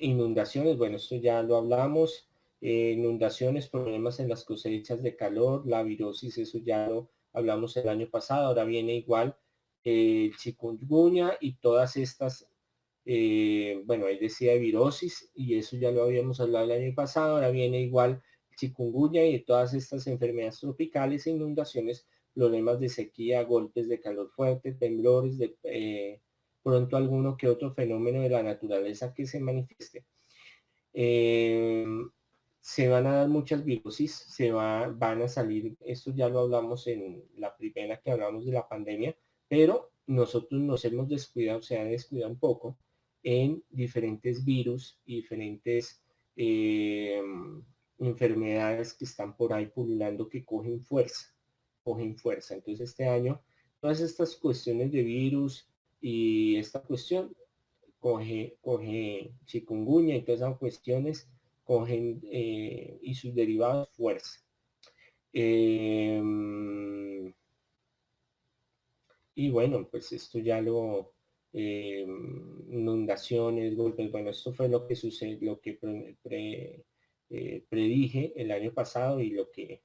inundaciones, bueno, esto ya lo hablamos. Eh, inundaciones, problemas en las cosechas de calor, la virosis, eso ya lo hablamos el año pasado. Ahora viene igual el chikungunya y todas estas, bueno, ahí decía virosis y eso ya lo habíamos hablado el año pasado. Ahora viene igual chikungunya y todas estas enfermedades tropicales e inundaciones, problemas de sequía, golpes de calor fuerte, temblores, de eh, pronto alguno que otro fenómeno de la naturaleza que se manifieste. Em, se van a dar muchas virosis, se va, van a salir, esto ya lo hablamos en la primera que hablamos de la pandemia, pero nosotros nos hemos descuidado, se ha descuidado un poco en diferentes virus y diferentes eh, enfermedades que están por ahí pululando que cogen fuerza, cogen fuerza. Entonces este año todas estas cuestiones de virus y esta cuestión coge, coge chikungunya y todas esas cuestiones cogen eh, y sus derivados fuerza. Em, y bueno, pues esto ya lo, em, inundaciones, golpes, bueno, esto fue lo que sucedió, lo que pre, eh, predije el año pasado y lo que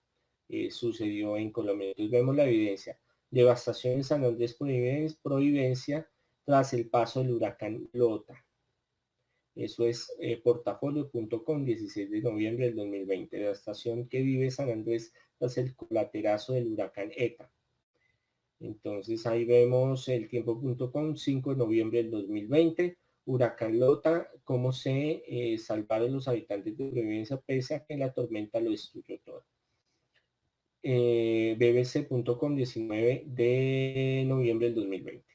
eh, sucedió en Colombia. Entonces vemos la evidencia. Devastación en San Andrés Providencia tras el paso del huracán Lota. Eso es eh, portafolio.com 16 de noviembre del 2020. Devastación que vive San Andrés tras el colaterazo del huracán ETA. Entonces ahí vemos el tiempo.com 5 de noviembre del 2020 Huracán Lota, cómo se eh, salvaron los habitantes de Providencia pese a que la tormenta lo destruyó todo. Eh, bbc.com 19 de noviembre del 2020.